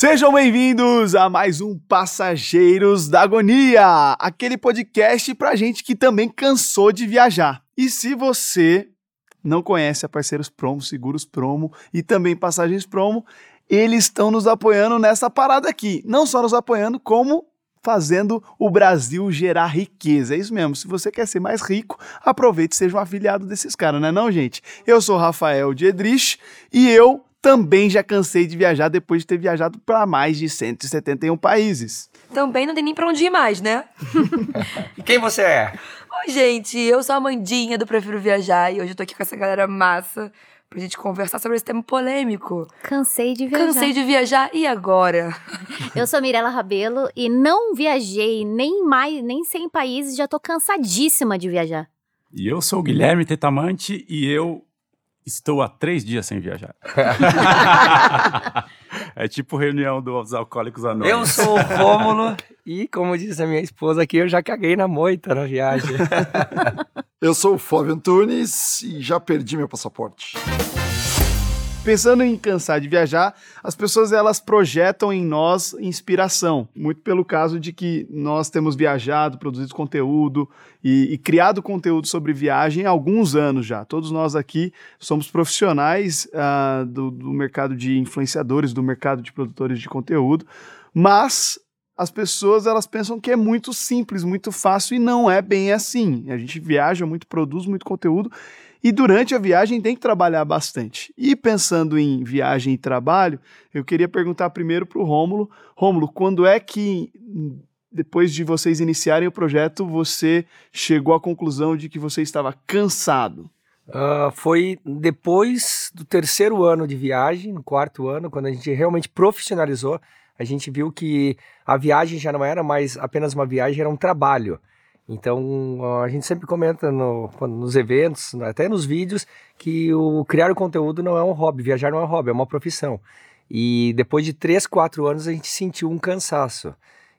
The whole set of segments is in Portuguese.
Sejam bem-vindos a mais um Passageiros da Agonia, aquele podcast pra gente que também cansou de viajar. E se você não conhece a Parceiros Promo, Seguros Promo e também Passagens Promo, eles estão nos apoiando nessa parada aqui. Não só nos apoiando, como fazendo o Brasil gerar riqueza. É isso mesmo. Se você quer ser mais rico, aproveite e seja um afiliado desses caras, não é não, gente? Eu sou Rafael Diedrich e eu também já cansei de viajar depois de ter viajado para mais de 171 países. Também não tem nem pra onde ir mais, né? e quem você é? Oi, gente, eu sou a Mandinha do Prefiro Viajar e hoje eu tô aqui com essa galera massa pra gente conversar sobre esse tema polêmico. Cansei de viajar. Cansei de viajar e agora? Eu sou Mirella Rabelo e não viajei nem mais, nem 100 países, já tô cansadíssima de viajar. E eu sou o Guilherme Tetamante e eu Estou há três dias sem viajar. é tipo reunião dos alcoólicos anônimos. Eu sou o Rômulo e, como disse a minha esposa aqui, eu já caguei na moita na viagem. eu sou o Fábio Antunes e já perdi meu passaporte. Pensando em cansar de viajar, as pessoas elas projetam em nós inspiração, muito pelo caso de que nós temos viajado, produzido conteúdo e, e criado conteúdo sobre viagem há alguns anos já. Todos nós aqui somos profissionais uh, do, do mercado de influenciadores, do mercado de produtores de conteúdo, mas as pessoas elas pensam que é muito simples, muito fácil e não é bem assim. A gente viaja muito, produz muito conteúdo e durante a viagem tem que trabalhar bastante. E pensando em viagem e trabalho, eu queria perguntar primeiro para o Rômulo. Rômulo, quando é que, depois de vocês iniciarem o projeto, você chegou à conclusão de que você estava cansado? Uh, foi depois do terceiro ano de viagem, no quarto ano, quando a gente realmente profissionalizou, a gente viu que a viagem já não era mais apenas uma viagem, era um trabalho. Então, a gente sempre comenta no, nos eventos, até nos vídeos, que o criar o conteúdo não é um hobby, viajar não é um hobby, é uma profissão. E depois de três, quatro anos, a gente sentiu um cansaço.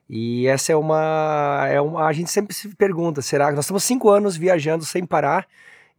E essa é uma, é uma. A gente sempre se pergunta: será que nós estamos cinco anos viajando sem parar?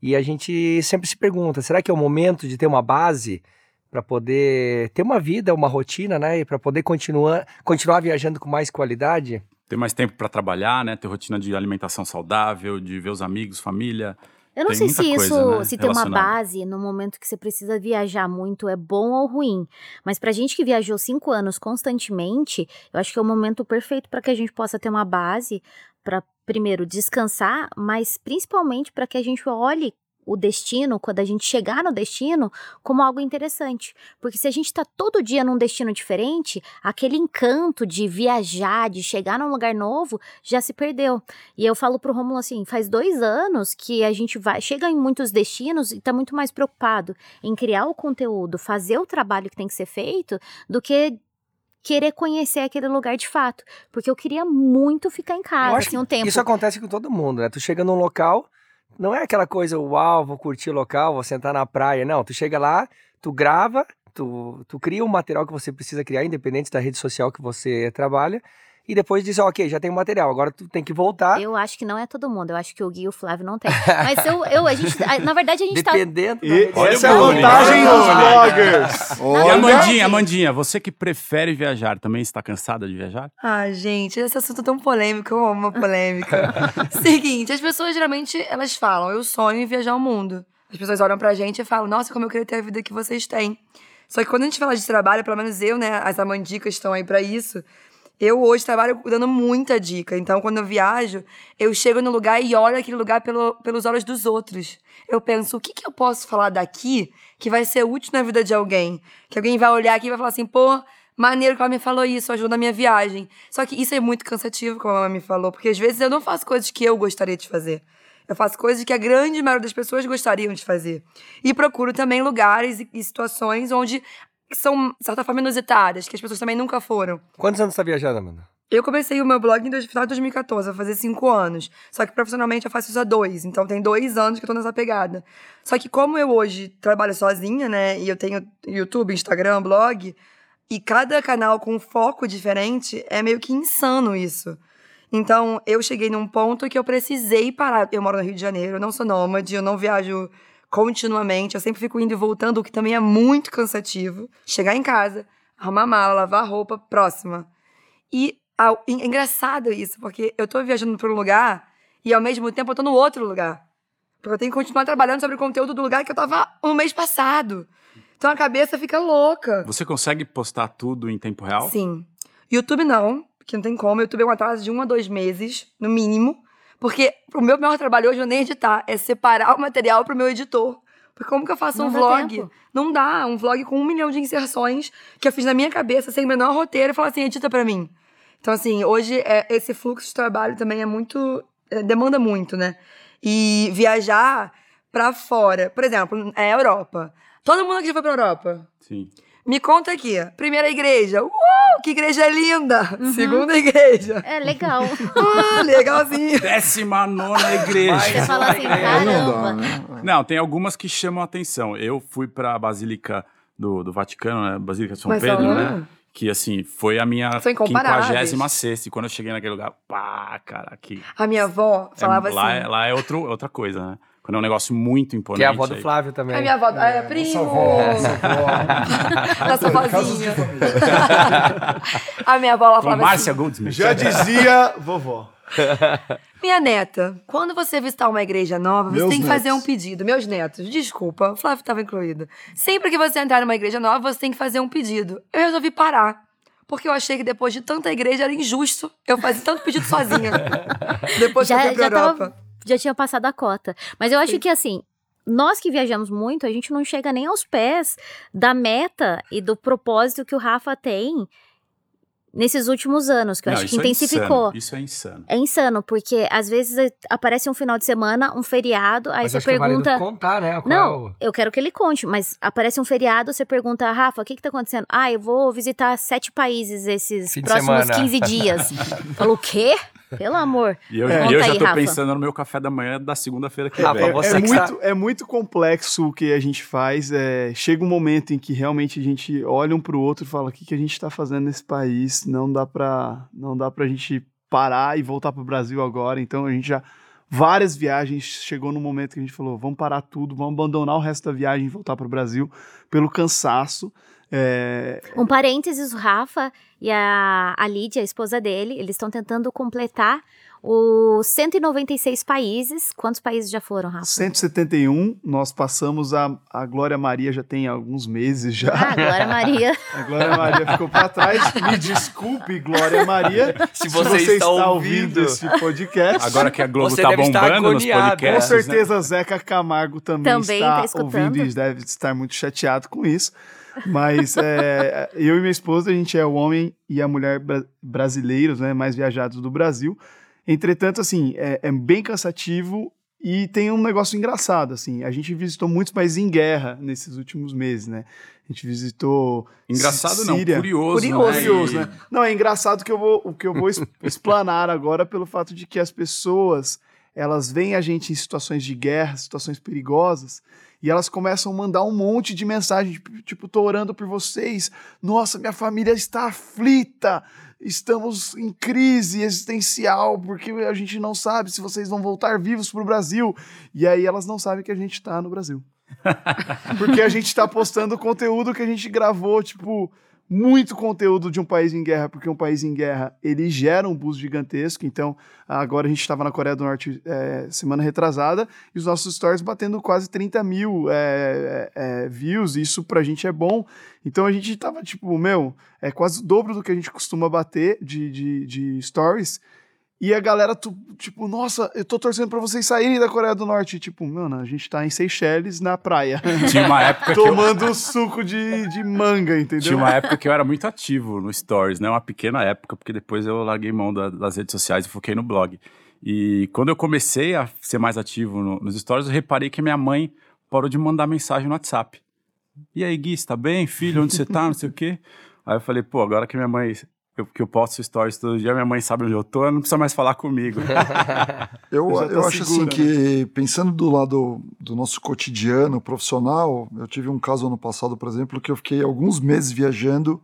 E a gente sempre se pergunta: será que é o momento de ter uma base para poder ter uma vida, uma rotina, né? E para poder continuar, continuar viajando com mais qualidade? Ter mais tempo para trabalhar, né? Ter rotina de alimentação saudável, de ver os amigos, família. Eu não Tem sei se coisa, isso, né, se ter uma base no momento que você precisa viajar muito é bom ou ruim. Mas pra gente que viajou cinco anos constantemente, eu acho que é o momento perfeito para que a gente possa ter uma base para primeiro descansar, mas principalmente para que a gente olhe o destino, quando a gente chegar no destino, como algo interessante. Porque se a gente está todo dia num destino diferente, aquele encanto de viajar, de chegar num lugar novo, já se perdeu. E eu falo pro Romulo assim: faz dois anos que a gente vai, chega em muitos destinos e está muito mais preocupado em criar o conteúdo, fazer o trabalho que tem que ser feito, do que querer conhecer aquele lugar de fato. Porque eu queria muito ficar em casa, assim, um tempo. Isso acontece com todo mundo, né? Tu chega num local não é aquela coisa, uau, vou curtir o local, vou sentar na praia. Não, tu chega lá, tu grava, tu, tu cria um material que você precisa criar, independente da rede social que você trabalha, e depois diz, ok, já tem o material, agora tu tem que voltar. Eu acho que não é todo mundo, eu acho que o Gui e o Flávio não tem. Mas eu, eu a gente, na verdade a gente Dependendo tá... Dependendo. Essa é a vantagem dos bloggers. E Amandinha, Amandinha, você que prefere viajar, também está cansada de viajar? Ah, gente, esse assunto é tão polêmico, eu amo uma polêmica. Seguinte, as pessoas geralmente, elas falam, eu sonho em viajar o mundo. As pessoas olham pra gente e falam, nossa, como eu queria ter a vida que vocês têm. Só que quando a gente fala de trabalho, pelo menos eu, né, as amandicas estão aí para isso, eu hoje trabalho dando muita dica. Então, quando eu viajo, eu chego no lugar e olho aquele lugar pelo, pelos olhos dos outros. Eu penso, o que, que eu posso falar daqui que vai ser útil na vida de alguém? Que alguém vai olhar aqui e vai falar assim, pô, maneiro que ela me falou isso, ajudou na minha viagem. Só que isso é muito cansativo, como ela me falou, porque às vezes eu não faço coisas que eu gostaria de fazer. Eu faço coisas que a grande maioria das pessoas gostariam de fazer. E procuro também lugares e situações onde que são, de certa forma, inusitadas, que as pessoas também nunca foram. Quantos anos você tá viajando, Amanda? Eu comecei o meu blog no final de 2014, vai fazer cinco anos. Só que profissionalmente eu faço isso há dois. Então tem dois anos que eu tô nessa pegada. Só que como eu hoje trabalho sozinha, né? E eu tenho YouTube, Instagram, blog, e cada canal com um foco diferente, é meio que insano isso. Então eu cheguei num ponto que eu precisei parar. Eu moro no Rio de Janeiro, eu não sou nômade, eu não viajo continuamente. Eu sempre fico indo e voltando, o que também é muito cansativo. Chegar em casa, arrumar mala, lavar roupa, próxima. E ah, engraçado isso, porque eu tô viajando para um lugar e ao mesmo tempo eu tô no outro lugar. Porque eu tenho que continuar trabalhando sobre o conteúdo do lugar que eu tava no mês passado. Então a cabeça fica louca. Você consegue postar tudo em tempo real? Sim. YouTube não, porque não tem como. YouTube é um atraso de um a dois meses, no mínimo. Porque o meu maior trabalho hoje não é nem editar, é separar o material pro meu editor. Porque como que eu faço não um vlog? Tempo. Não dá. Um vlog com um milhão de inserções que eu fiz na minha cabeça, sem o menor roteiro, e falar assim, edita pra mim. Então, assim, hoje é, esse fluxo de trabalho também é muito. É, demanda muito, né? E viajar pra fora. Por exemplo, é a Europa. Todo mundo aqui já foi pra Europa? Sim. Me conta aqui. Primeira igreja. Uou, que igreja linda! Uhum. Segunda igreja. É legal. ah, legalzinho. Décima nona igreja. Você fala assim, caramba. Não, tem algumas que chamam a atenção. Eu fui pra Basílica do, do Vaticano, né? Basílica de São Mas Pedro, né? Que, assim, foi a minha 56 E quando eu cheguei naquele lugar, pá, cara, aqui... A minha avó falava é, lá, assim... Lá é outro, outra coisa, né? Quando é um negócio muito imponente. Que é a avó do Flávio também. A minha avó, é, é primo. Nossa avó, nossa avó. nossa vozinha. a minha avó, ela falava Márcia assim, Goldsmith. Já dizia vovó. Minha neta, quando você visitar uma igreja nova, você Meus tem que netos. fazer um pedido. Meus netos, desculpa, o Flávio estava incluído. Sempre que você entrar numa igreja nova, você tem que fazer um pedido. Eu resolvi parar. Porque eu achei que depois de tanta igreja era injusto eu fazer tanto pedido sozinha. depois já, que eu fui pra Europa. Tava já tinha passado a cota. Mas eu acho Sim. que assim, nós que viajamos muito, a gente não chega nem aos pés da meta e do propósito que o Rafa tem nesses últimos anos, que eu não, acho que intensificou. É isso é insano. É insano, porque às vezes aparece um final de semana, um feriado, aí mas você pergunta. Que contar, né? Qual... Não, eu quero que ele conte, mas aparece um feriado, você pergunta, Rafa, o que que tá acontecendo? Ah, eu vou visitar sete países esses Fim próximos 15 dias. Falou, o quê? Pelo amor. E eu, é. eu já tô Rafa. pensando no meu café da manhã da segunda-feira que Rafa, vem. É, é, muito, é muito complexo o que a gente faz. É, chega um momento em que realmente a gente olha um pro outro e fala: o que, que a gente tá fazendo nesse país? Não dá pra, não dá pra gente parar e voltar pro Brasil agora. Então a gente já. Várias viagens chegou no momento que a gente falou: vamos parar tudo, vamos abandonar o resto da viagem e voltar pro Brasil pelo cansaço. É... Um parênteses, o Rafa e a, a Lídia, a esposa dele, eles estão tentando completar os 196 países. Quantos países já foram, Rafa? 171. Nós passamos a, a Glória Maria já tem alguns meses já. Ah, Glória Maria. a Glória Maria ficou para trás. Me desculpe, Glória Maria, se você, se você está, está ouvindo. esse podcast. Agora que a Globo está bombando nos podcasts. Com né? certeza, né? Zeca Camargo também, também está tá ouvindo e deve estar muito chateado com isso. Mas é, eu e minha esposa, a gente é o homem e a mulher bra brasileiros, né, mais viajados do Brasil. Entretanto, assim, é, é, bem cansativo e tem um negócio engraçado, assim. A gente visitou muitos países em guerra nesses últimos meses, né? A gente visitou Engraçado Síria. não, curioso, curioso, né? curioso, né? Não, é engraçado que eu vou, o que eu vou explanar agora pelo fato de que as pessoas, elas veem a gente em situações de guerra, situações perigosas, e elas começam a mandar um monte de mensagem, tipo, tipo, tô orando por vocês. Nossa, minha família está aflita. Estamos em crise existencial, porque a gente não sabe se vocês vão voltar vivos para o Brasil. E aí elas não sabem que a gente está no Brasil. porque a gente está postando conteúdo que a gente gravou, tipo, muito conteúdo de um país em guerra, porque um país em guerra ele gera um boost gigantesco. Então, agora a gente estava na Coreia do Norte é, semana retrasada e os nossos stories batendo quase 30 mil é, é, views. Isso pra gente é bom. Então a gente tava tipo, meu, é quase o dobro do que a gente costuma bater de, de, de stories. E a galera, tu, tipo, nossa, eu tô torcendo pra vocês saírem da Coreia do Norte. E, tipo, mano, a gente tá em Seychelles, na praia. Tinha uma época Tomando eu... suco de, de manga, entendeu? Tinha uma época que eu era muito ativo no Stories, né? Uma pequena época, porque depois eu larguei mão da, das redes sociais e foquei no blog. E quando eu comecei a ser mais ativo no, nos Stories, eu reparei que minha mãe parou de mandar mensagem no WhatsApp. E aí, Gui, você tá bem? Filho, onde você tá? Não sei o quê. Aí eu falei, pô, agora que minha mãe eu, que eu posto stories todo dia, minha mãe sabe onde eu tô, não precisa mais falar comigo. eu eu, eu acho assim que, pensando do lado do nosso cotidiano profissional, eu tive um caso ano passado, por exemplo, que eu fiquei alguns meses viajando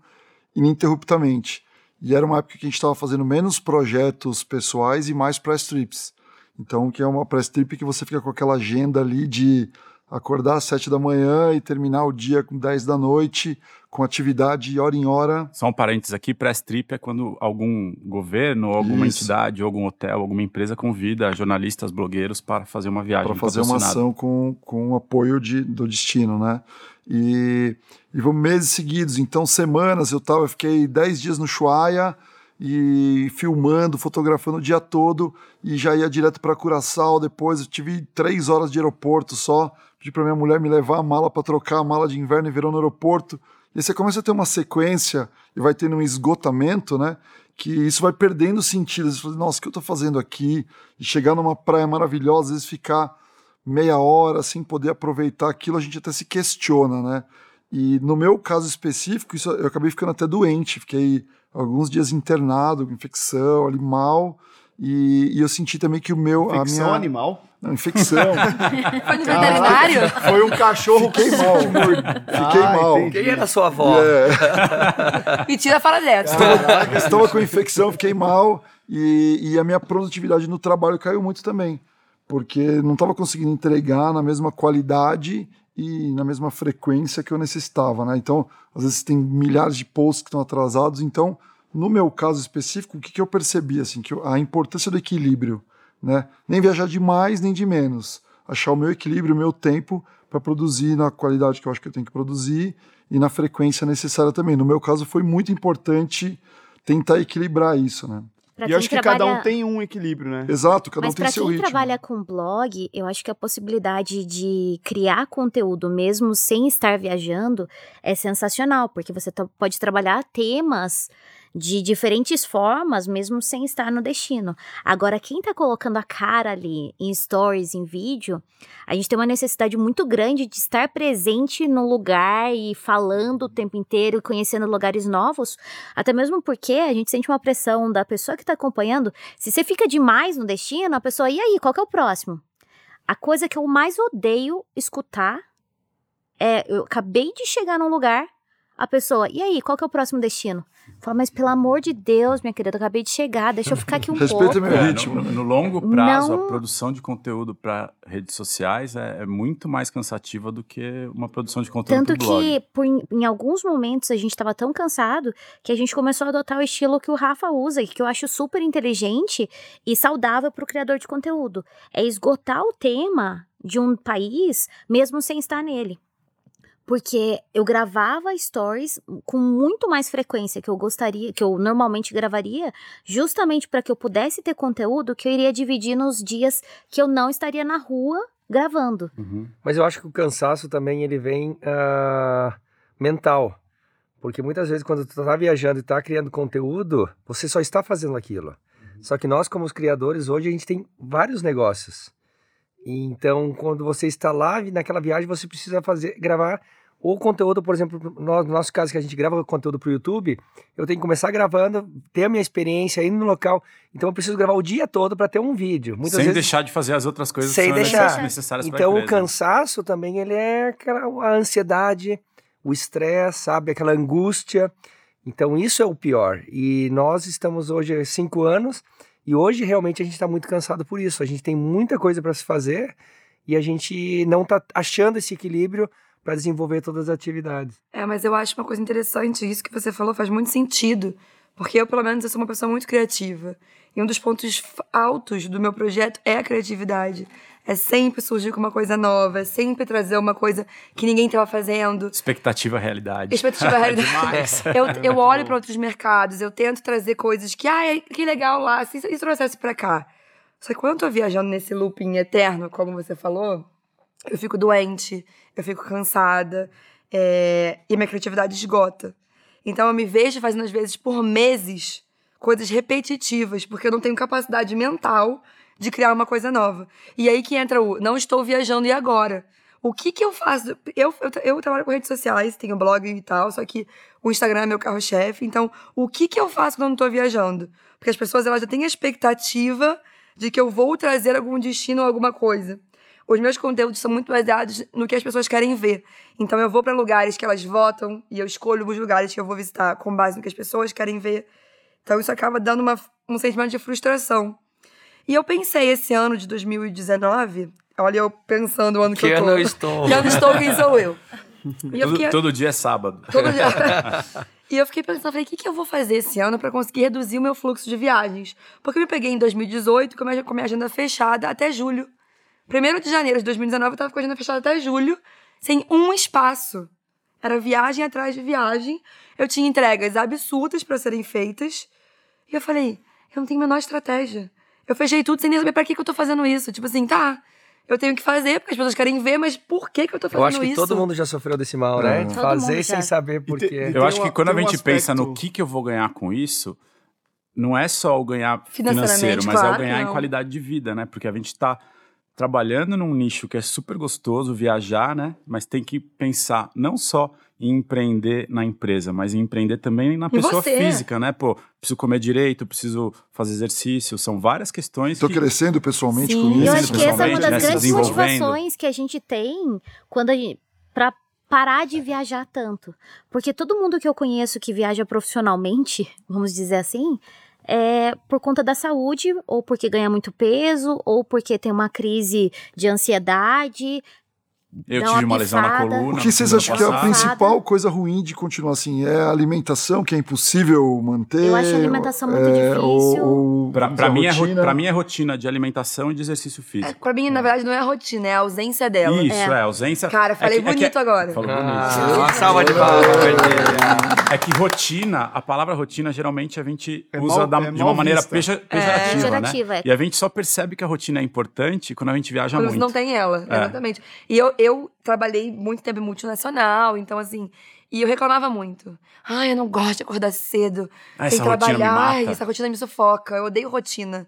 ininterruptamente. E era uma época que a gente estava fazendo menos projetos pessoais e mais press trips. Então, que é uma press trip que você fica com aquela agenda ali de acordar às sete da manhã e terminar o dia com 10 da noite, com atividade hora em hora. Só um parênteses aqui, press trip é quando algum governo, alguma Isso. entidade, algum hotel, alguma empresa convida jornalistas, blogueiros para fazer uma viagem. Para fazer uma ação com, com apoio de, do destino, né? E, e vamos meses seguidos, então semanas eu tava, eu fiquei 10 dias no Chuaia, e filmando, fotografando o dia todo e já ia direto para Curaçao. Depois eu tive três horas de aeroporto só. Pedi para minha mulher me levar a mala para trocar a mala de inverno e verão no aeroporto. E você começa a ter uma sequência e vai tendo um esgotamento, né? Que isso vai perdendo sentido. Você fala, nossa, o que eu estou fazendo aqui? E chegar numa praia maravilhosa, às vezes ficar meia hora sem poder aproveitar aquilo, a gente até se questiona, né? E no meu caso específico, isso, eu acabei ficando até doente, fiquei alguns dias internado, com infecção, ali mal. E, e, eu senti também que o meu. Infecção a minha... animal? Não, infecção. Foi no veterinário? Foi um cachorro Fiquei mal. Fiquei ah, mal. Entendi. Quem era sua avó? É. Mentira, fala dessa. Estava com infecção, fiquei mal. E, e a minha produtividade no trabalho caiu muito também. Porque não estava conseguindo entregar na mesma qualidade e na mesma frequência que eu necessitava, né? Então, às vezes tem milhares de posts que estão atrasados. Então, no meu caso específico, o que, que eu percebi assim, que eu, a importância do equilíbrio, né? Nem viajar de mais nem de menos, achar o meu equilíbrio, o meu tempo para produzir na qualidade que eu acho que eu tenho que produzir e na frequência necessária também. No meu caso, foi muito importante tentar equilibrar isso, né? Pra e eu acho que trabalha... cada um tem um equilíbrio, né? Exato, cada Mas um tem seu ritmo. Mas para quem trabalha com blog, eu acho que a possibilidade de criar conteúdo mesmo sem estar viajando é sensacional, porque você pode trabalhar temas de diferentes formas, mesmo sem estar no destino. Agora, quem está colocando a cara ali em stories, em vídeo, a gente tem uma necessidade muito grande de estar presente no lugar e falando o tempo inteiro, conhecendo lugares novos, até mesmo porque a gente sente uma pressão da pessoa que está acompanhando. Se você fica demais no destino, a pessoa, e aí, qual que é o próximo? A coisa que eu mais odeio escutar é: eu acabei de chegar num lugar, a pessoa, e aí, qual que é o próximo destino? Fala, mas pelo amor de Deus, minha querida, eu acabei de chegar, deixa eu ficar aqui um Respeita pouco. meu é, ritmo. No, no, longo prazo, Não... a produção de conteúdo para redes sociais é, é, muito mais cansativa do que uma produção de conteúdo Tanto que, por, em alguns momentos, a gente estava tão cansado que a gente começou a adotar o estilo que o Rafa usa, que eu acho super inteligente e saudável para o criador de conteúdo. É esgotar o tema de um país mesmo sem estar nele porque eu gravava stories com muito mais frequência que eu gostaria, que eu normalmente gravaria, justamente para que eu pudesse ter conteúdo que eu iria dividir nos dias que eu não estaria na rua gravando. Uhum. Mas eu acho que o cansaço também ele vem uh, mental. Porque muitas vezes quando tu está viajando e está criando conteúdo, você só está fazendo aquilo. Uhum. Só que nós como os criadores hoje a gente tem vários negócios. Então, quando você está lá naquela viagem, você precisa fazer gravar o conteúdo, por exemplo, no nosso caso que a gente grava conteúdo para o YouTube, eu tenho que começar gravando, ter a minha experiência aí no local. Então eu preciso gravar o dia todo para ter um vídeo. Muitas sem vezes, deixar de fazer as outras coisas sem que são deixar. necessárias Então o cansaço também ele é aquela a ansiedade, o estresse, sabe, aquela angústia. Então isso é o pior. E nós estamos hoje há cinco anos e hoje realmente a gente está muito cansado por isso. A gente tem muita coisa para se fazer e a gente não está achando esse equilíbrio para desenvolver todas as atividades. É, mas eu acho uma coisa interessante, isso que você falou faz muito sentido, porque eu, pelo menos, eu sou uma pessoa muito criativa. E um dos pontos altos do meu projeto é a criatividade. É sempre surgir com uma coisa nova, é sempre trazer uma coisa que ninguém estava fazendo. Expectativa realidade. Expectativa realidade. eu, eu olho para outros mercados, eu tento trazer coisas que, ah, que legal lá, se isso trouxesse para cá. Só que quando eu tô viajando nesse looping eterno, como você falou, eu fico doente, eu fico cansada é, e minha criatividade esgota. Então eu me vejo fazendo, às vezes, por meses, coisas repetitivas, porque eu não tenho capacidade mental de criar uma coisa nova. E aí que entra o não estou viajando e agora? O que que eu faço? Eu, eu, eu trabalho com redes sociais, tenho blog e tal, só que o Instagram é meu carro-chefe. Então, o que que eu faço quando eu não estou viajando? Porque as pessoas elas já têm a expectativa de que eu vou trazer algum destino ou alguma coisa os meus conteúdos são muito baseados no que as pessoas querem ver. Então eu vou para lugares que elas votam e eu escolho os lugares que eu vou visitar com base no que as pessoas querem ver. Então isso acaba dando uma, um sentimento de frustração. E eu pensei esse ano de 2019, Olha eu pensando o ano que, que eu tô. ano eu estou? Que ano estou, quem sou eu? E todo, fiquei... todo dia é sábado. Todo dia. e eu fiquei pensando, falei, o que, que eu vou fazer esse ano para conseguir reduzir o meu fluxo de viagens? Porque eu me peguei em 2018 com a minha, com a minha agenda fechada até julho. Primeiro de janeiro de 2019 eu tava com a agenda fechada até julho, sem um espaço. Era viagem atrás de viagem. Eu tinha entregas absurdas para serem feitas. E eu falei, eu não tenho a menor estratégia. Eu fechei tudo sem nem saber pra que, que eu tô fazendo isso. Tipo assim, tá, eu tenho que fazer, porque as pessoas querem ver, mas por que, que eu tô fazendo isso? Eu acho que isso? todo mundo já sofreu desse mal, né? De fazer sem saber por quê. Eu acho que quando a gente um pensa no que, que eu vou ganhar com isso, não é só o ganhar financeiro, mas claro é o ganhar em qualidade de vida, né? Porque a gente tá trabalhando num nicho que é super gostoso, viajar, né? Mas tem que pensar não só em empreender na empresa, mas em empreender também na pessoa você. física, né? Pô, preciso comer direito, preciso fazer exercício, são várias questões. Estou que... crescendo pessoalmente Sim, com isso. Eu acho que essa é uma das né? grandes motivações que a gente tem quando a gente, pra parar de viajar tanto. Porque todo mundo que eu conheço que viaja profissionalmente, vamos dizer assim, é por conta da saúde, ou porque ganha muito peso, ou porque tem uma crise de ansiedade, eu tive uma, lesão na coluna. O que vocês acham que é a principal coisa ruim de continuar assim? É a alimentação, que é impossível manter? Eu acho a alimentação muito é, difícil. Ou, pra, pra, mim é, pra mim é rotina de alimentação e de exercício físico. É, pra mim, na verdade, não é a rotina, é a ausência dela. Isso, é, é ausência. Cara, falei é que, bonito agora. Falou bonito. Ah, uma salva de palmas. É que rotina, a palavra rotina, geralmente a gente usa da, de uma maneira peja, pejorativa, né? E a gente só percebe que a rotina é importante quando a gente viaja quando muito. não tem ela, exatamente. E eu, eu trabalhei muito tempo em multinacional, então assim. E eu reclamava muito. Ai, eu não gosto de acordar cedo. Ah, tem que trabalhar. Ai, essa rotina me sufoca. Eu odeio rotina.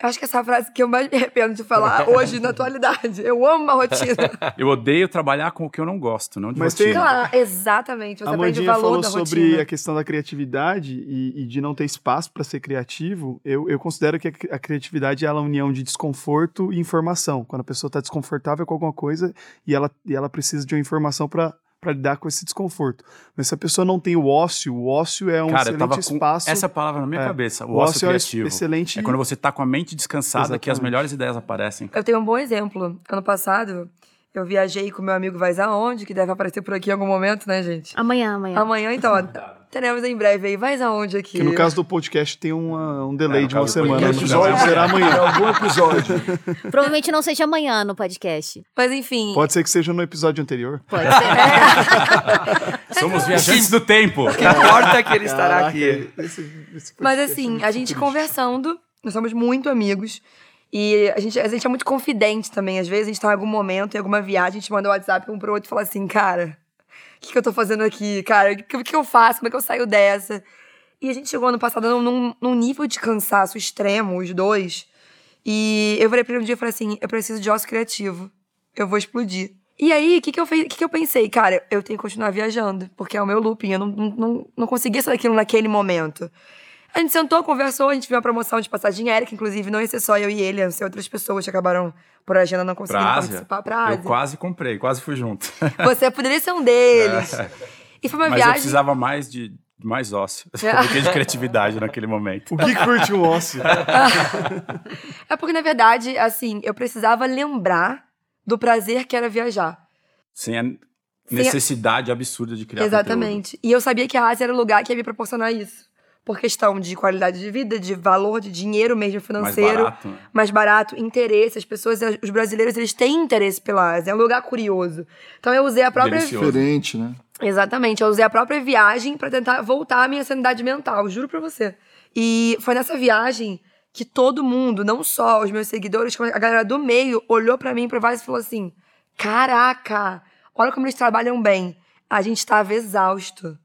Eu acho que essa é a frase que eu mais me arrependo de falar hoje, na atualidade. Eu amo a rotina. eu odeio trabalhar com o que eu não gosto, não de Mas rotina. tem- Claro, exatamente. Você a aprende o Mandinha valor falou da sobre rotina. a questão da criatividade e, e de não ter espaço para ser criativo. Eu, eu considero que a, a criatividade é a união de desconforto e informação. Quando a pessoa está desconfortável com alguma coisa e ela, e ela precisa de uma informação para lidar com esse desconforto. Mas se a pessoa não tem o ócio, o ócio é um Cara, eu tava excelente espaço. essa palavra na minha É. cabeça, o, o ócio, ócio é criativo. excelente. É quando você tá com a mente descansada que as Exatamente. melhores ideias aparecem. Eu tenho um bom exemplo. Ano passado, eu viajei com meu amigo Vais Aonde, que deve aparecer por aqui em algum momento, né, gente? Amanhã, amanhã. Amanhã, então, ó, teremos em breve aí. Vais Aonde aqui? Que no caso do podcast tem uma- um delay É, de uma semana. O episódio não. será É amanhã. algum episódio. Provavelmente não seja amanhã no podcast. Mas enfim. Pode ser que seja no episódio anterior. Pode ser. Somos viajantes do tempo. O que importa é que ele estará Caraca, aqui. esse- esse Mas é assim, a gente triste. conversando, nós somos muito amigos. E a gente, a gente é muito confidente também. Às vezes a gente tá em algum momento, em alguma viagem, a gente manda um WhatsApp um pro outro e fala assim, cara, o que, que eu tô fazendo aqui? Cara, o que, que eu faço? Como é que eu saio dessa? E a gente chegou ano passado num- num, nível de cansaço extremo, os dois. E eu falei pra ele um dia, eu falei assim, eu preciso de ócio criativo. Eu vou explodir. E aí, o que, que, eu, que, que eu pensei? Cara, eu tenho que continuar viajando, porque é o meu looping. Eu não, não, não conseguia sair daquilo naquele momento. A gente sentou, conversou, a gente viu uma promoção de passagem aérea, que inclusive não ia ser só eu e ele, iam ser outras pessoas que acabaram por agenda não conseguindo Pra Ásia, participar pra eu Ásia. quase comprei, quase fui junto. Você poderia ser um deles. E foi uma Mas eu viagem. precisava mais de mais ócio É. do que de criatividade naquele momento. O que curte um ócio? É porque, na verdade, assim, eu precisava lembrar do prazer que era viajar. Sem a necessidade absurda de criar Exatamente. E eu sabia que a Ásia era o lugar que ia me proporcionar isso. Por questão de qualidade de vida, de valor, de dinheiro mesmo conteúdo. Mais financeiro. barato. né? mais barato, interesse. As pessoas, os brasileiros, eles têm interesse pela Ásia. É um lugar curioso. Então eu usei a própria. Delicioso. Diferente, né? Exatamente. Eu usei a própria viagem pra tentar voltar à minha sanidade mental, juro pra você. E foi nessa viagem que todo mundo, não só os meus seguidores, como a galera do meio, olhou pra mim e e falou assim: Caraca, olha como eles trabalham bem. A gente estava exausto.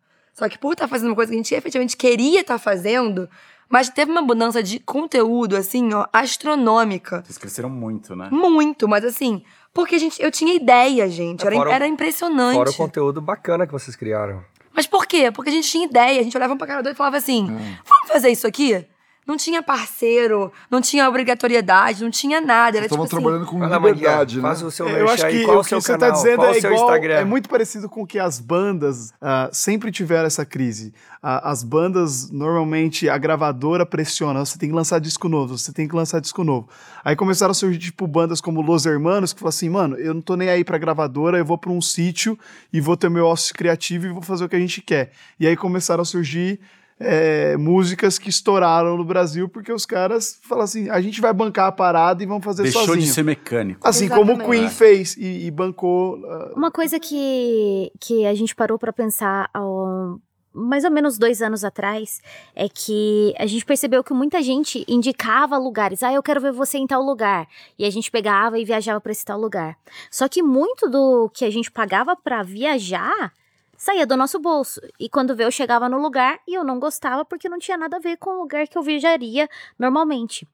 Só que por estar fazendo uma coisa que a gente efetivamente queria estar fazendo, mas teve uma mudança de conteúdo, assim, ó, astronômica. Vocês cresceram muito, né? Muito, mas assim, porque a gente, eu tinha ideia, gente. Era, Fora o- era impressionante. Fora o conteúdo bacana que vocês criaram. Mas por quê? Porque a gente tinha ideia, a gente olhava um pra cara do outro e falava assim: vamos fazer isso aqui? Não tinha parceiro, não tinha obrigatoriedade, não tinha nada. Era Estavam tipo trabalhando assim, com liberdade, né? Faz o seu Eu acho que qual o que você está dizendo qual é igual, Instagram. é muito parecido com que as bandas uh, sempre tiveram essa crise. Uh, as bandas, normalmente, a gravadora pressiona, você tem que lançar disco novo, você tem que lançar disco novo. Aí começaram a surgir, tipo, bandas como Los Hermanos, que falaram assim, mano, eu não tô nem aí pra gravadora, eu vou pra um sítio e vou ter meu ócio criativo e vou fazer o que a gente quer. E aí começaram a surgir é, músicas que estouraram no Brasil porque os caras falam assim: a gente vai bancar a parada e vamos fazer Deixou sozinho. de ser mecânico. Assim Exatamente. como o Queen fez e, e bancou. uh, Uma coisa que, que a gente parou pra pensar ao, mais ou menos dois anos atrás é que a gente percebeu que muita gente indicava lugares. Ah, eu quero ver você em tal lugar. E a gente pegava e viajava pra esse tal lugar. Só que muito do que a gente pagava pra viajar saía do nosso bolso. E quando vê, eu chegava no lugar e eu não gostava porque não tinha nada a ver com o lugar que eu viajaria normalmente.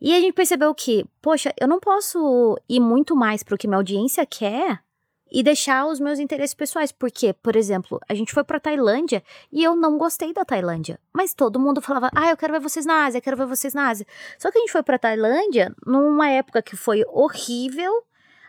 E a gente percebeu que, poxa, eu não posso ir muito mais pro que minha audiência quer e deixar os meus interesses pessoais. Porque, por exemplo, a gente foi pra Tailândia e eu não gostei da Tailândia. Mas todo mundo falava, ah, eu quero ver vocês na Ásia, quero ver vocês na Ásia. Só que a gente foi pra Tailândia numa época que foi horrível.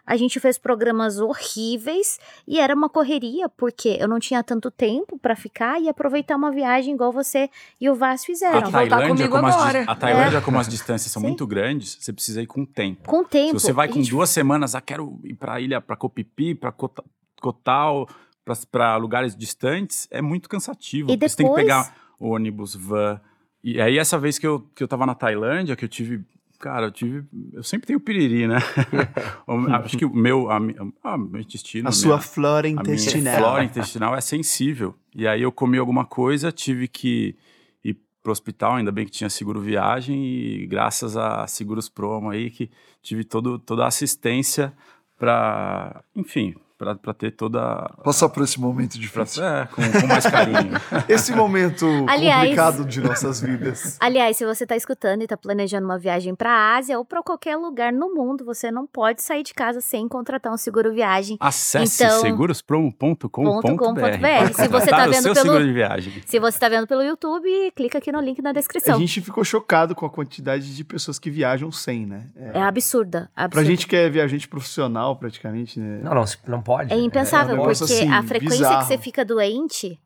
A gente fez programas horríveis e era uma correria, porque eu não tinha tanto tempo pra ficar e aproveitar uma viagem igual você e o Vaz fizeram. A Tailândia, comigo como as, agora. dis- a Tailândia, como as distâncias são Sim. muito grandes, você precisa ir com tempo. Com tempo. Se você vai a com gente duas semanas, ah, quero ir pra ilha, pra Copipi, pra Cota- Cotal, pra- pra lugares distantes, é muito cansativo. E porque Você tem que depois- pegar ônibus, van. E aí, essa vez que eu, que eu tava na Tailândia, que eu tive. Cara, eu tive. Eu sempre tenho piriri, né? Acho que o meu. A, ah, meu intestino. a minha- sua flora a minha intestinal. flora intestinal é sensível. E aí eu comi alguma coisa, tive que ir pro hospital, ainda bem que tinha seguro viagem e graças a Seguros Promo aí que tive todo, toda a assistência para, enfim, para ter toda Passar por esse momento difícil. é, com, com mais carinho. Esse momento Aliás- complicado de nossas vidas. Aliás, se você tá escutando e tá planejando uma viagem pra Ásia ou pra qualquer lugar no mundo, você não pode sair de casa sem contratar um seguro viagem. Acesse Então, segurospromo.com.br. .com.br. Se você tá o vendo seu pelo- seguro de viagem. Se você tá vendo pelo YouTube, clica aqui no link na A descrição. gente ficou chocado com a quantidade de pessoas que viajam sem, né? É, É absurda, absurda. pra gente que é viajante profissional, praticamente, né? Não, não, não pode. É impensável, É um porque assim, a frequência bizarro. que você fica doente,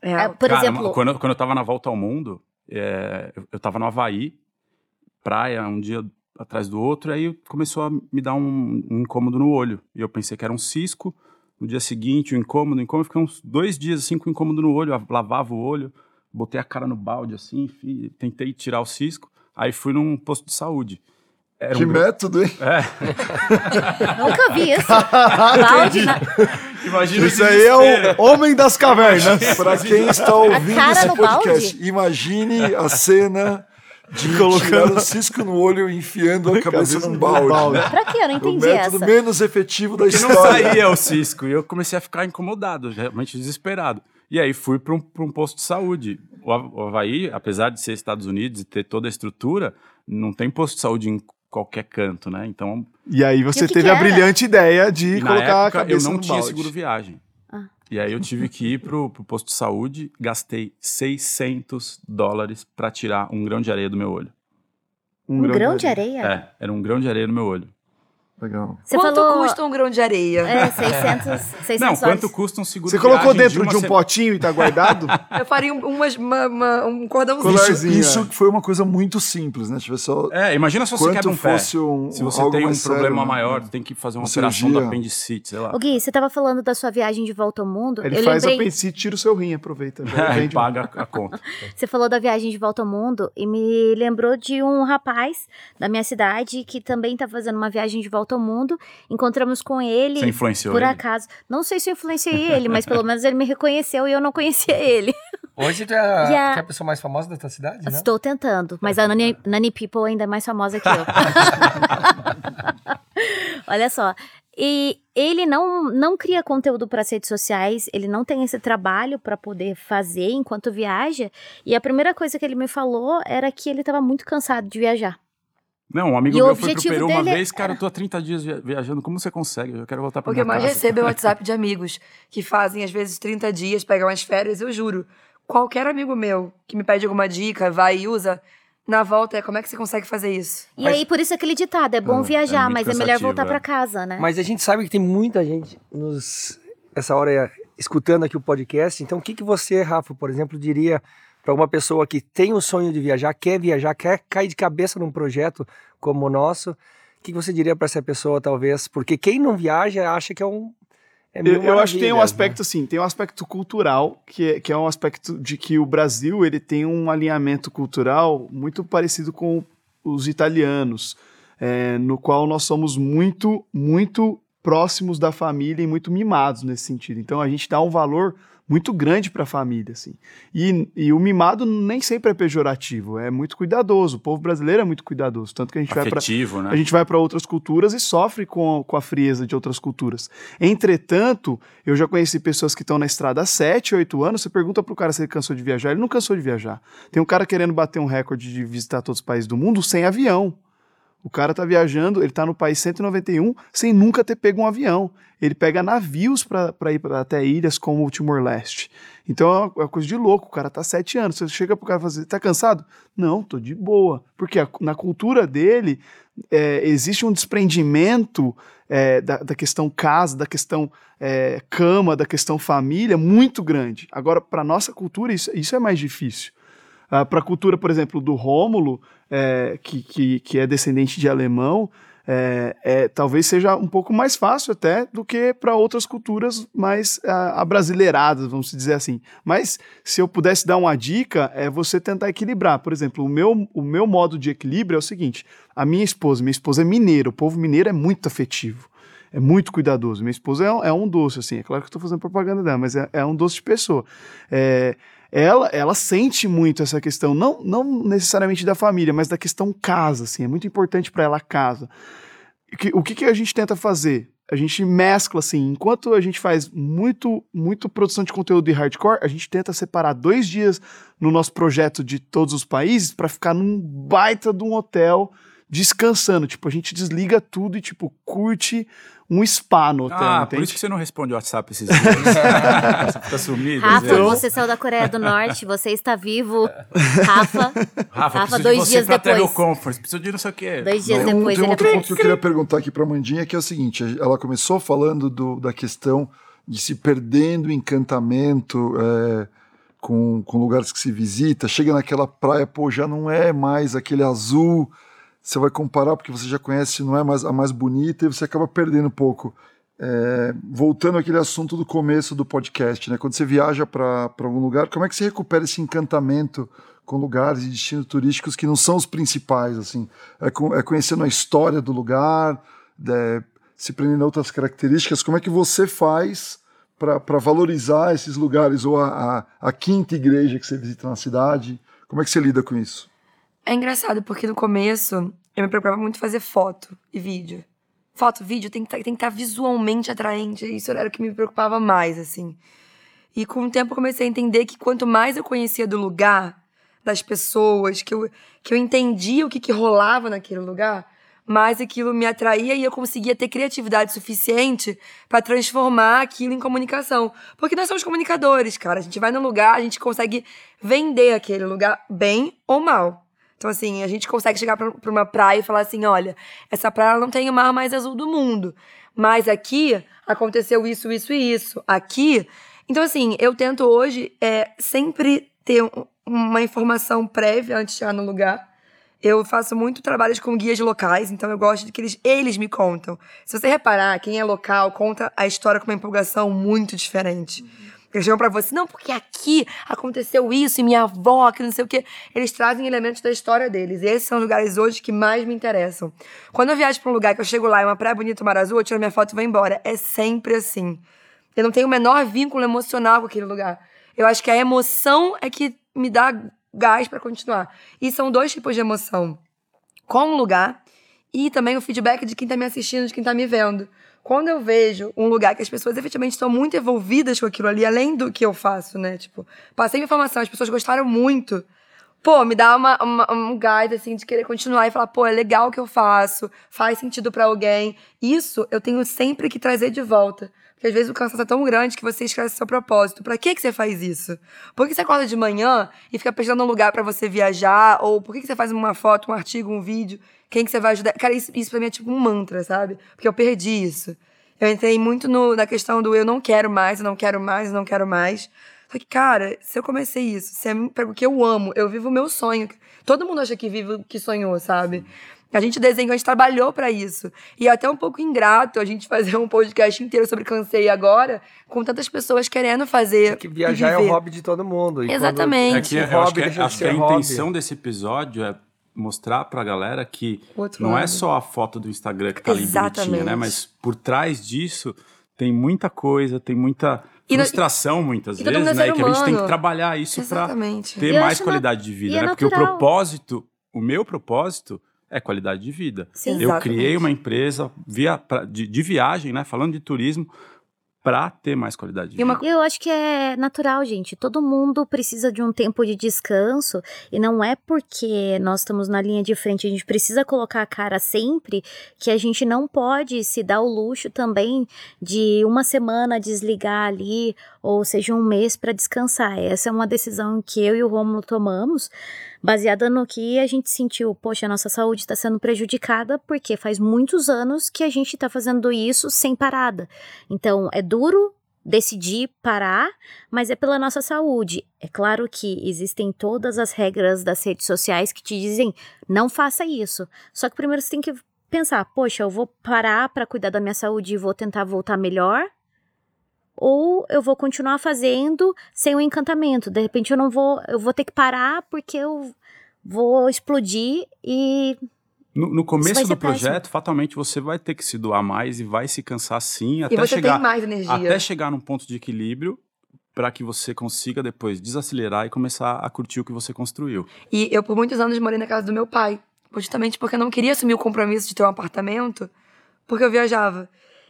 É, é, por Cara, exemplo, quando, eu- quando eu tava na volta ao mundo, é, eu, eu tava no Havaí, praia, um dia atrás do outro, aí começou a me dar um, um incômodo no olho. E eu pensei que era um cisco. No dia seguinte, o incômodo, o incômodo, fiquei uns dois dias assim com incômodo no olho, eu lavava o olho, botei a cara no balde assim, fi- tentei tirar o cisco, aí fui num posto de saúde. Era Que um método, hein? nunca vi isso. Balde na- Imagina Isso aí é o Homem das Cavernas. Para quem está ouvindo esse podcast, imagine a cena de Colocando- um cisco no olho e enfiando a cabeça num balde. Pra quê? Eu não O entendi método essa. menos efetivo da que não história. saía o cisco. E eu comecei a ficar incomodado, realmente desesperado. E aí fui para um, pra um posto de saúde. O o Havaí, apesar de ser Estados Unidos e ter toda a estrutura, não tem posto de saúde em qualquer canto, né? Então, E aí você E que teve que a brilhante ideia de e na colocar a época eu cabeça não no tinha balde. seguro viagem. Ah. E aí eu tive que ir pro, pro posto de saúde, gastei 600 dólares para tirar um grão de areia do meu olho. Um grão de areia? É, era um grão de areia no meu olho. Legal. Você Quanto falou... custa um grão de areia? É, 600, 600 Não, quanto custa um seguro Você colocou dentro de um se- potinho e tá guardado? Eu faria um, umas, uma- uma- um cordãozinho. Isso, isso é. foi uma coisa muito simples, né? Tivesse só É, imagina se você quanto quebra um pé. fosse um, Se você tem um sério, problema né? maior, tem que fazer uma Uma operação do cirurgia. apendicite, sei lá. Ô Gui, você tava falando da sua viagem de volta ao mundo. Ele eu faz lembrei... apendicite, tira o seu rim, aproveita. É, um. paga a conta. Você falou da viagem de volta ao mundo e me lembrou de um rapaz da minha cidade que também tá fazendo uma viagem de volta mundo. Encontramos com ele. Você influenciou Por ele? acaso. Não sei se eu influenciei ele, mas pelo menos ele me reconheceu e eu não conhecia ele. Hoje tu é, a, a- tu é a pessoa mais famosa da tua cidade, né? Estou tentando, mas a Nani, Nani People ainda é mais famosa que eu. Olha só. E ele não, não cria conteúdo para as redes sociais, ele não tem esse trabalho para poder fazer enquanto viaja. E a primeira coisa que ele me falou era que ele estava muito cansado de viajar. Não, um amigo E meu foi pro Peru uma é- vez, cara, eu tô há 30 dias via- viajando, como você consegue? Eu quero voltar pra O que eu minha mais casa. recebo é WhatsApp de amigos que fazem, às vezes, 30 dias, pegam umas férias, eu juro. Qualquer amigo meu que me pede alguma dica, vai e usa, na volta é como é que você consegue fazer isso? E mas... aí, por isso aquele ditado, é bom ah, viajar, é mas é melhor voltar é. para casa, né? Mas a gente sabe que tem muita gente nos essa hora escutando aqui o podcast. Então, o que, que você, Rafa, por exemplo, diria para uma pessoa que tem o sonho de viajar, quer viajar, quer cair de cabeça num projeto como o nosso? O que, você diria para essa pessoa, talvez? Porque quem não viaja acha que é um, é eu, eu acho que tem um aspecto né? assim, tem um aspecto cultural, que é, que é um aspecto de que o Brasil ele tem um alinhamento cultural muito parecido com os italianos, é, no qual nós somos muito, muito próximos da família e muito mimados nesse sentido. Então a gente dá um valor muito grande para a família, assim. E, e o mimado nem sempre é pejorativo, é muito cuidadoso. O povo brasileiro é muito cuidadoso, tanto que a gente Afetivo, vai para né? a gente vai para outras culturas e sofre com, com a frieza de outras culturas. Entretanto, eu já conheci pessoas que estão na estrada há 7, 8 anos, você pergunta pro cara se ele cansou de viajar, ele não cansou de viajar. Tem um cara querendo bater um recorde de visitar todos os países do mundo sem avião. O cara tá viajando, ele tá no país 191 sem nunca ter pego um avião. Ele pega navios para ir pra, até ilhas como o Timor-Leste. Então é uma coisa de louco. O cara tá sete anos. Você chega pro cara e fala assim, tá cansado? Não, tô de boa. Porque a, na cultura dele é, existe um desprendimento é, da, da, questão casa, da questão é, cama, da questão família muito grande. Agora, para nossa cultura, isso, isso é mais difícil. Uh, para a cultura, por exemplo, do Rômulo, é, que, que, que, é descendente de alemão, é, é, talvez seja um pouco mais fácil até do que para outras culturas mais uh, abrasileiradas, vamos dizer assim. Mas se eu pudesse dar uma dica, é você tentar equilibrar. Por exemplo, o meu, o meu modo de equilíbrio é o seguinte: a minha esposa, minha esposa é mineira, o povo mineiro é muito afetivo é muito cuidadoso. Minha esposa é, é, um doce, assim. É claro que eu estou fazendo propaganda dela, mas é, é, um doce de pessoa. É, ela, ela sente muito essa questão, não, não necessariamente da família, mas da questão casa, assim, é muito importante para ela a casa. O que, que a gente tenta fazer? A gente mescla, assim, enquanto a gente faz muito, muito produção de conteúdo de hardcore, a gente tenta separar dois dias no nosso projeto de todos os países para ficar num baita de um hotel descansando. Tipo, a gente desliga tudo e, tipo, curte um spa no hotel. Ah, entende? por isso que você não responde o WhatsApp esses dias. você fica sumido. Rafa, você saiu da Coreia do Norte, você está vivo. Rafa, Rafa, Rafa dois de dias depois. Conference, preciso de não sei o quê. Dois dias não, depois. Tem um outro ponto que eu queria perguntar aqui para a Mandinha, que é o seguinte, ela começou falando do, da questão de se perdendo o encantamento é, com, com lugares que se visita, chega naquela praia, pô, já não é mais aquele azul você vai comparar porque você já conhece, não é mais a mais bonita, e você acaba perdendo um pouco. É, voltando àquele assunto do começo do podcast, né? Quando você viaja para algum lugar, como é que você recupera esse encantamento com lugares e destinos turísticos que não são os principais, assim? É, é conhecendo a história do lugar, é, se prendendo a outras características. Como é que você faz para valorizar esses lugares ou a, a, a quinta igreja que você visita na cidade? Como é que você lida com isso? É engraçado, porque no começo eu me preocupava muito fazer foto e vídeo. Foto, vídeo tem que tá, estar tá visualmente atraente. Isso era o que me preocupava mais, assim. E com o tempo eu comecei a entender que quanto mais eu conhecia do lugar, das pessoas, que eu, que eu entendia o que, que rolava naquele lugar, mais aquilo me atraía e eu conseguia ter criatividade suficiente para transformar aquilo em comunicação. Porque nós somos comunicadores, cara. A gente vai no lugar, a gente consegue vender aquele lugar bem ou mal. Então, assim, a gente consegue chegar pra uma praia e falar assim: olha, essa praia não tem o mar mais azul do mundo. Mas aqui aconteceu isso, isso e isso. Aqui. Então, assim, eu tento hoje é, sempre ter uma informação prévia antes de chegar no lugar. Eu faço muito trabalho com guias locais, então eu gosto de que eles, eles me contam. Se você reparar, quem é local conta a história com uma empolgação muito diferente. Uhum. Eles chegam pra você, não, porque aqui aconteceu isso e minha avó, que não sei o quê. Eles trazem elementos da história deles. E esses são os lugares hoje que mais me interessam. Quando eu viajo pra um lugar que eu chego lá, é uma praia bonita, mar azul, eu tiro minha foto e vou embora. É sempre assim. Eu não tenho o menor vínculo emocional com aquele lugar. Eu acho que a emoção é que me dá gás para continuar. E são dois tipos de emoção. Com o lugar e também o feedback de quem tá me assistindo, de quem tá me vendo. Quando eu vejo um lugar que as pessoas efetivamente estão muito envolvidas com aquilo ali, além do que eu faço, né? Tipo, passei minha informação, as pessoas gostaram muito. Pô, me dá uma, uma, um gás, assim, de querer continuar e falar, pô, é legal o que eu faço, faz sentido para alguém. Isso eu tenho sempre que trazer de volta. Porque às vezes o cansaço é tão grande que você esquece seu propósito. Pra que, que você faz isso? Por que você acorda de manhã e fica pensando um lugar para você viajar? Ou por que, que você faz uma foto, um artigo, um vídeo? Quem que você vai ajudar? Cara, isso, isso pra mim é tipo um mantra, sabe? Porque eu perdi isso. Eu entrei muito no, na questão do eu não quero mais, eu não quero mais, eu não quero mais. Só que, cara, se eu comecei isso, se é o que eu amo, eu vivo o meu sonho. Todo mundo acha que vive o que sonhou, sabe? A gente desenhou, a gente trabalhou para isso. E é até um pouco ingrato a gente fazer um podcast inteiro sobre cansei agora, com tantas pessoas querendo fazer. É que viajar é o hobby de todo mundo. Exatamente. É que, eu acho que, acho que a intenção desse episódio é mostrar pra galera que não é lado. é só a foto do Instagram que tá ali bonitinha, né? Mas por trás disso tem muita coisa, tem muita frustração no, muitas vezes, né? E que a gente tem que trabalhar isso para ter mais qualidade de vida, né? Porque o propósito, o meu propósito é qualidade de vida. Sim, eu exatamente. criei uma empresa via, pra, de, de, viagem, né? Falando de turismo, para ter mais qualidade de vida. Eu acho que é natural, gente. Todo mundo precisa de um tempo de descanso e não é porque nós estamos na linha de frente, a gente precisa colocar a cara sempre que a gente não pode se dar o luxo também de uma semana desligar ali ou seja um mês para descansar. Essa é uma decisão que eu e o Romulo tomamos baseada no que a gente sentiu, poxa, a nossa saúde está sendo prejudicada porque faz muitos anos que a gente está fazendo isso sem parada. Então, é duro decidir parar, mas é pela nossa saúde. É claro que existem todas as regras das redes sociais que te dizem não faça isso. Só que primeiro você tem que pensar, poxa, eu vou parar para cuidar da minha saúde e vou tentar voltar melhor, ou eu vou continuar fazendo sem o encantamento. De repente eu não vou, eu vou ter que parar porque eu vou explodir e no, no começo do projeto, péssimo. fatalmente você vai ter que se doar mais e vai se cansar sim até chegar até chegar num ponto de equilíbrio para que você consiga depois desacelerar e começar a curtir o que você construiu. E eu por muitos anos morei na casa do meu pai, justamente porque eu não queria assumir o compromisso de ter um apartamento, porque eu viajava.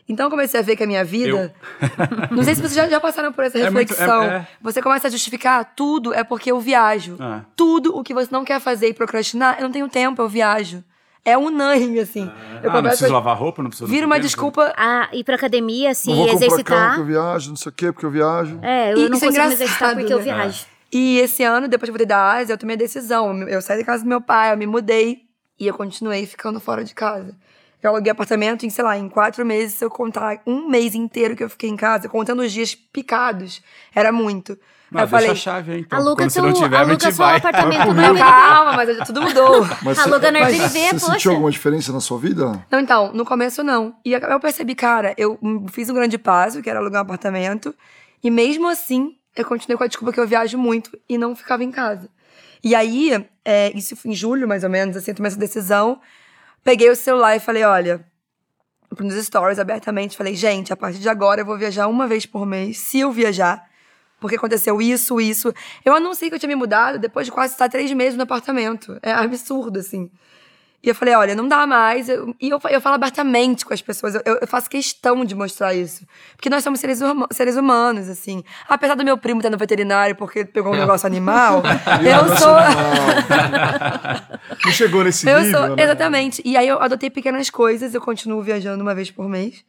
Então eu comecei a ver que a minha vida. Eu... Não sei se vocês já, já passaram por essa é reflexão. Muito, é, é... Você começa a justificar tudo é porque eu viajo. É. Tudo o que você não quer fazer e procrastinar, eu não tenho tempo, eu viajo. É unânime, assim. É. Eu ah, não preciso a... lavar roupa, não preciso Vira uma desculpa. Ah, ir pra academia, se não vou exercitar. Porque eu viajo, não sei o quê, porque eu viajo. É, eu e não consigo é me exercitar porque né? eu viajo. E esse ano, depois de eu voltei da Ásia, eu tomei a decisão. Eu saí da casa do meu pai, eu me mudei. E eu continuei ficando fora de casa. Eu aluguei apartamento em, sei lá, em quatro meses, se eu contar um mês inteiro que eu fiquei em casa, contando os dias picados, era muito. Mas eu falei, a chave, então. Aluga seu, não tiver, aluga seu vai. apartamento no Calma, mas tudo mudou. Mas aluga no Airbnb, Você poxa. sentiu alguma diferença na sua vida? Não, então, no começo não. E eu percebi, cara, eu fiz um grande passo, que era alugar um apartamento, e mesmo assim, eu continuei com a desculpa que eu viajo muito e não ficava em casa. E aí, é, isso em julho, mais ou menos, assim, eu tomei essa decisão. Peguei o celular e falei, olha, nos stories abertamente, falei, gente, a partir de agora eu vou viajar uma vez por mês, se eu viajar, porque aconteceu isso, isso. Eu anunciei que eu tinha me mudado depois de quase estar três meses no apartamento. É absurdo, assim. E eu falei, olha, não dá mais. Eu, e eu, eu falo abertamente com as pessoas. Eu, eu, faço questão de mostrar isso. Porque nós somos seres, seres humanos, assim. Apesar do meu primo estar no veterinário porque pegou um negócio animal, eu sou. não chegou nesse eu nível, sou, né? Exatamente. E aí eu adotei pequenas coisas. Eu continuo viajando uma vez por mês.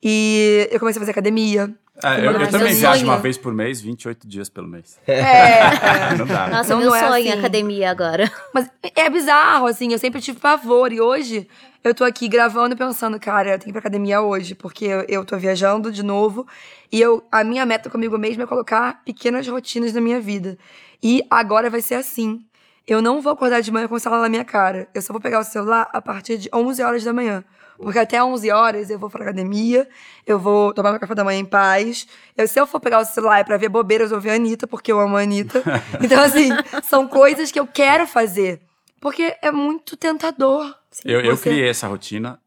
E eu comecei a fazer academia. É, eu, eu também viajo uma vez por mês, 28 dias pelo mês. É, é. não dá. Nossa, não, meu não é sonho assim. academia agora. Mas é bizarro, assim, eu sempre tive pavor. E hoje eu tô aqui gravando e pensando, cara, eu tenho que ir pra academia hoje, porque eu, eu tô viajando de novo. E eu, a minha meta comigo mesma é colocar pequenas rotinas na minha vida. E agora vai ser assim. Eu não vou acordar de manhã com o celular na minha cara. Eu só vou pegar o celular a partir de 11 horas da manhã. Porque até 11 horas eu vou pra academia, eu vou tomar meu café da manhã em paz. Eu, se eu for pegar o celular é pra ver bobeiras, eu vou ver a Anitta, porque eu amo a Anitta. Então, assim, são coisas que eu quero fazer. Porque é muito tentador. eu, eu criei essa rotina,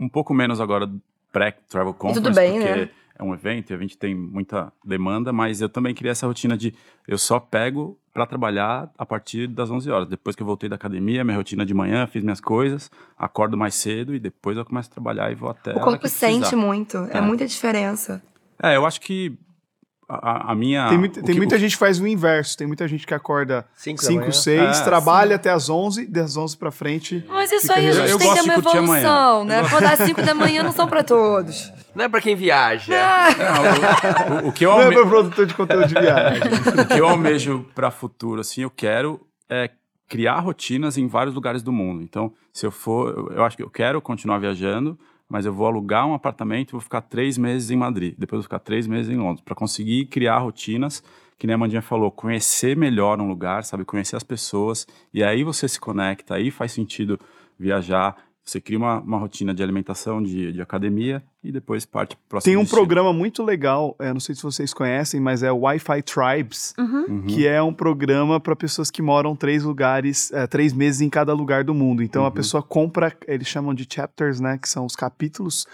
um pouco menos agora pré-travel conference, Tudo bem, porque né? é um evento e a gente tem muita demanda, mas eu também criei essa rotina de eu só pego para trabalhar a partir das 11 horas. Depois que eu voltei da academia, minha rotina de manhã, fiz minhas coisas, acordo mais cedo e depois eu começo a trabalhar e vou até. O corpo sente muito, é. é muita diferença. É, eu acho que a, a, minha. Tem, muita, tem que, muita o... gente que faz o inverso. Tem muita gente que acorda 5, 6, é, trabalha sim. até as 11, das 11 pra frente. Mas isso aí a gente eu, tem que ter uma evolução, né? Acordar às 5 da manhã não são pra todos. Não é pra quem viaja. Não, o, o, o, que eu alme... Não é pra produtor de conteúdo de viagem. o que eu almejo para futuro, assim, eu quero é criar rotinas em vários lugares do mundo. Então, se eu for, eu acho que eu quero continuar viajando, mas eu vou alugar um apartamento e vou ficar três meses em Madrid. Depois vou ficar três meses em Londres, para conseguir criar rotinas que nem a Mandinha falou, conhecer melhor um lugar, sabe, conhecer as pessoas, e aí você se conecta, aí faz sentido viajar, você cria uma, uma rotina de alimentação, de, de academia e depois parte para o próximo Tem um destino. programa muito legal, é, não sei se vocês conhecem, mas é o Wi-Fi Tribes, uhum. Uhum. que é um programa para pessoas que moram três lugares, é, três meses em cada lugar do mundo. Então uhum. a pessoa compra, eles chamam de chapters, né, que são os capítulos,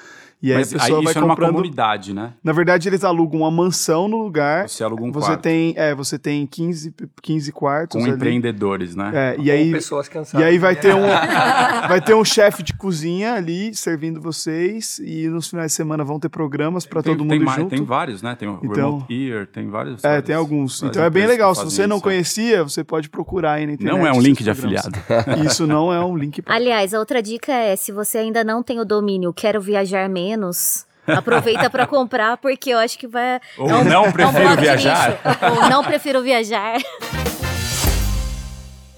e aí Mas a pessoa aí, vai isso comprando. É uma comunidade, né? Na verdade, eles alugam uma mansão no lugar. Você aluga um você quarto. Tem, é, você tem 15, 15 quartos. Com ali. empreendedores, né? É, e aí, pessoas cansadas. E aí vai ter um, vai ter um chefe de cozinha ali servindo vocês. E nos finais de semana vão ter programas para todo mundo tem junto. Tem vários, né? Tem o então, Remote Ear, tem vários. É, vários, tem alguns. Então é bem legal. Se você não isso, é. conhecia, você pode procurar aí na internet. Não é um link de afiliado. Isso não é um link. Pra... Aliás, a outra dica é: se você ainda não tem o domínio, quero viajar menos. Aproveita para comprar, porque eu acho que vai. Ou é um, não prefiro é um viajar. Ou não prefiro viajar.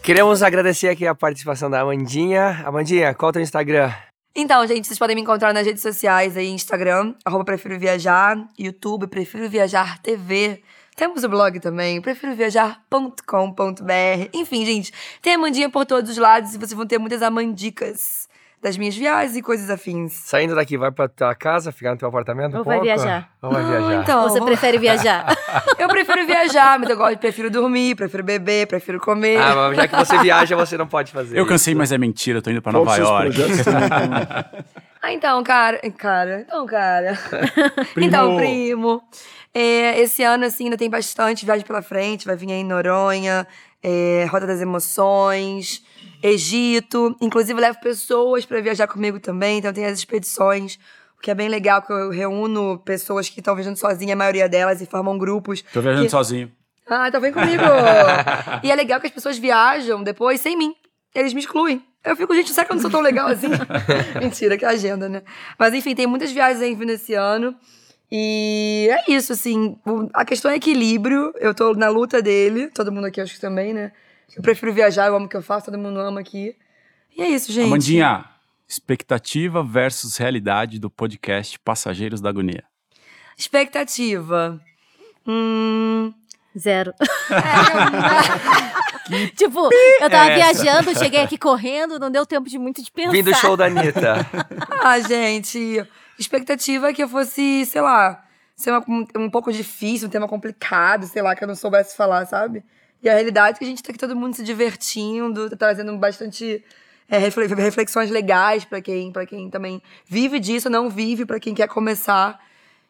Queremos agradecer aqui a participação da Amandinha. Amandinha, qual é o teu Instagram? Então, gente, vocês podem me encontrar nas redes sociais aí, Instagram, arroba Prefiro Viajar, YouTube, Prefiro Viajar TV. Temos o blog também, prefiroviajar.com.br. Enfim, gente, tem Amandinha por todos os lados e vocês vão ter muitas amandicas das minhas viagens e coisas afins. Saindo daqui, vai pra tua casa, ficar no teu apartamento Ou um vai viajar? Ou vai viajar? então, Ou você prefere viajar? eu prefiro viajar, mas eu gosto, prefiro dormir, prefiro beber, prefiro comer. Ah, mas já que você viaja, você não pode fazer Eu cansei, isso. mas é mentira, eu tô indo pra Nova York. ah, então, cara, cara, então, cara. Primo. Então, primo. É, esse ano, assim, ainda tem bastante viagem pela frente, vai vir aí em Noronha, é, Rota das Emoções... Egito. Inclusive, levo pessoas para viajar comigo também. Então, tem as expedições, o que é bem legal, que eu reúno pessoas que estão viajando sozinha, a maioria delas, e formam grupos. Tô viajando que... sozinho. Ah, então vem comigo. e é legal que as pessoas viajam depois sem mim. Eles me excluem. Eu fico, gente, será que eu não sou tão legal assim? Mentira, que agenda, né? Mas enfim, tem muitas viagens aí vindo esse ano. E é isso, assim. A questão é equilíbrio. Eu tô na luta dele. Todo mundo aqui, acho que também, né? Eu prefiro viajar, eu amo o que eu faço, todo mundo ama aqui. E é isso, gente. Amandinha, expectativa versus realidade do podcast Passageiros da Agonia. Expectativa. Hum... Zero. É, tipo, eu tava é viajando, cheguei aqui correndo, não deu tempo de muito de pensar. Vim do show da Anitta. ah, gente, expectativa é que eu fosse, sei lá, ser uma, um, um pouco difícil, um tema complicado, sei lá, que eu não soubesse falar, sabe? E a realidade é que a gente tá aqui todo mundo se divertindo, tá trazendo bastante é, reflexões legais para quem, quem também vive disso, não vive, para quem quer começar.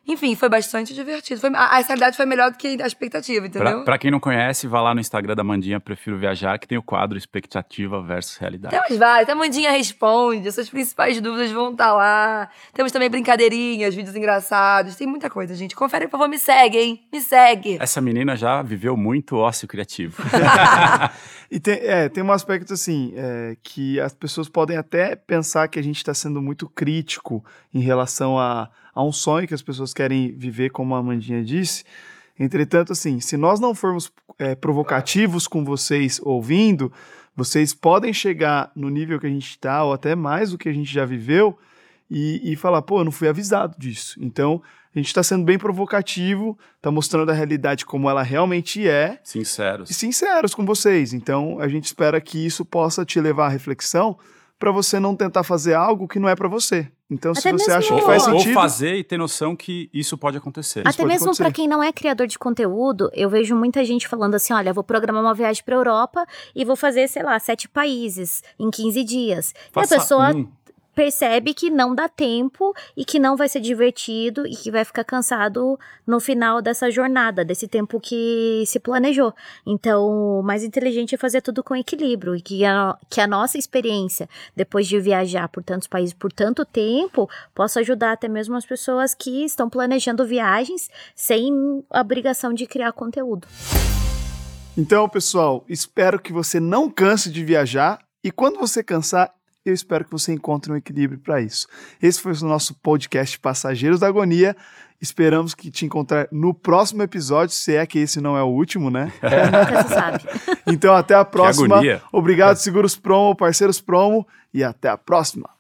Enfim, foi bastante divertido. Foi, a, a realidade foi melhor do que a expectativa, entendeu? Pra, pra, quem não conhece, vá lá no Instagram da Mandinha Prefiro Viajar, que tem o quadro Expectativa versus Realidade. Temos vários. A Mandinha responde, suas principais dúvidas vão estar tá lá. Temos também brincadeirinhas, vídeos engraçados. Tem muita coisa, gente. Confere, por favor, me segue, hein? Me segue. Essa menina já viveu muito ócio criativo. e tem, é, tem um aspecto assim, é, que as pessoas podem até pensar que a gente está sendo muito crítico em relação a a um sonho que as pessoas querem viver, como a Amandinha disse. Entretanto, assim, se nós não formos é, provocativos com vocês ouvindo, vocês podem chegar no nível que a gente está, ou até mais do que a gente já viveu, e, e falar, pô, eu não fui avisado disso. Então, a gente está sendo bem provocativo, está mostrando a realidade como ela realmente é. Sinceros. E sinceros com vocês. Então, a gente espera que isso possa te levar à reflexão para você não tentar fazer algo que não é para você. Então, Até se você acha que faz sentido. Ou fazer e ter noção que isso pode acontecer. Até mesmo para quem não é criador de conteúdo, eu vejo muita gente falando assim: olha, vou programar uma viagem para Europa e vou fazer, sei lá, sete países em 15 dias. Faça e a pessoa. Um percebe que não dá tempo e que não vai ser divertido e que vai ficar cansado no final dessa jornada, desse tempo que se planejou. Então, o mais inteligente é fazer tudo com equilíbrio e que a, que a nossa experiência, depois de viajar por tantos países por tanto tempo, possa ajudar até mesmo as pessoas que estão planejando viagens sem a obrigação de criar conteúdo. Então, pessoal, espero que você não canse de viajar e quando você cansar, eu espero que você encontre um equilíbrio para isso. Esse foi o nosso podcast Passageiros da Agonia. Esperamos que te encontrar no próximo episódio, se é que esse não é o último, né? É, nunca se sabe. então até a próxima. Obrigado, Seguros Promo, parceiros Promo, e até a próxima.